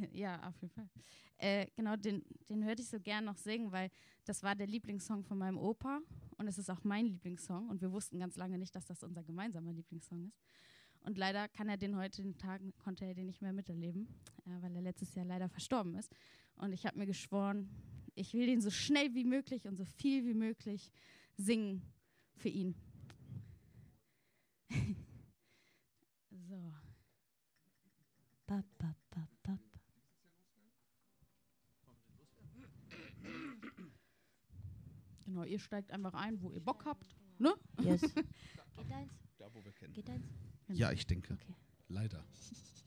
ja, auf jeden Fall. Äh, genau, den, den hörte ich so gern noch singen, weil das war der Lieblingssong von meinem Opa und es ist auch mein Lieblingssong und wir wussten ganz lange nicht, dass das unser gemeinsamer Lieblingssong ist. Und leider kann er den heute, den Tag, konnte er den nicht mehr miterleben, äh, weil er letztes Jahr leider verstorben ist. Und ich habe mir geschworen, ich will den so schnell wie möglich und so viel wie möglich singen für ihn. so. Ba, ba, ba, ba, Genau, ihr steigt einfach ein, wo ihr Bock habt. Ne? Yes. Geht eins? Da, wo wir kennen. Geht eins? Ja, ich denke. Okay. Leider.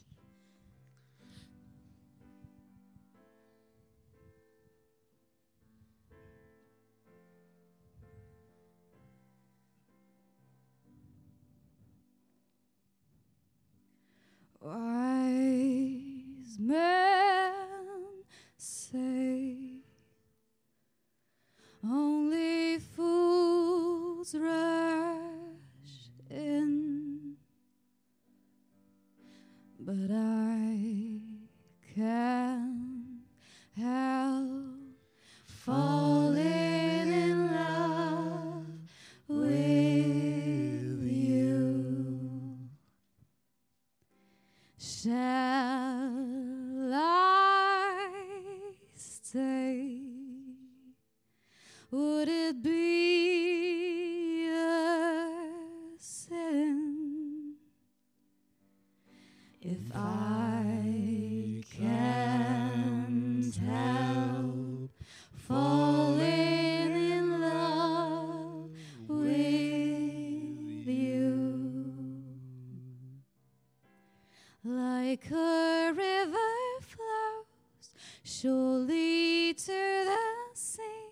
fools rush in, but I if I can't help falling in love with you? Like a river flows surely to the sea,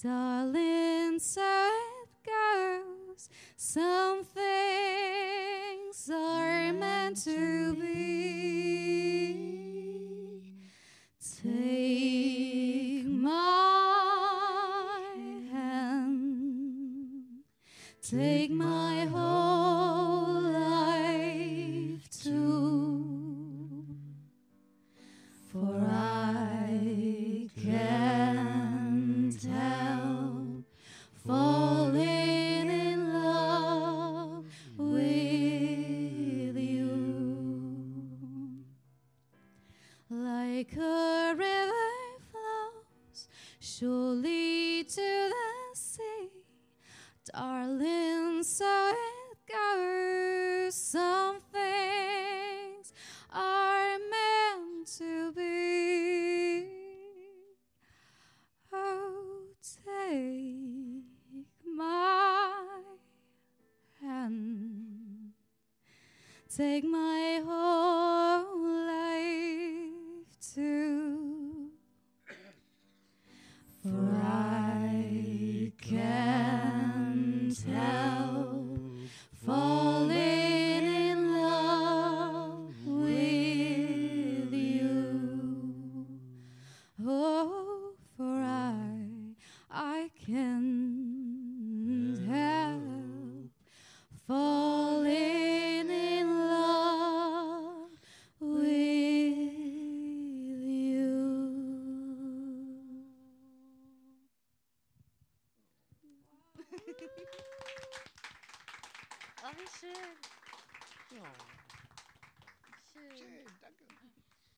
darling, so it goes. Some things are meant to Take my whole life too, for I can't help falling in love with you. Like a river flows surely darling, so it goes. Some things are meant to be. Oh, take my hand, take my 安师。哟、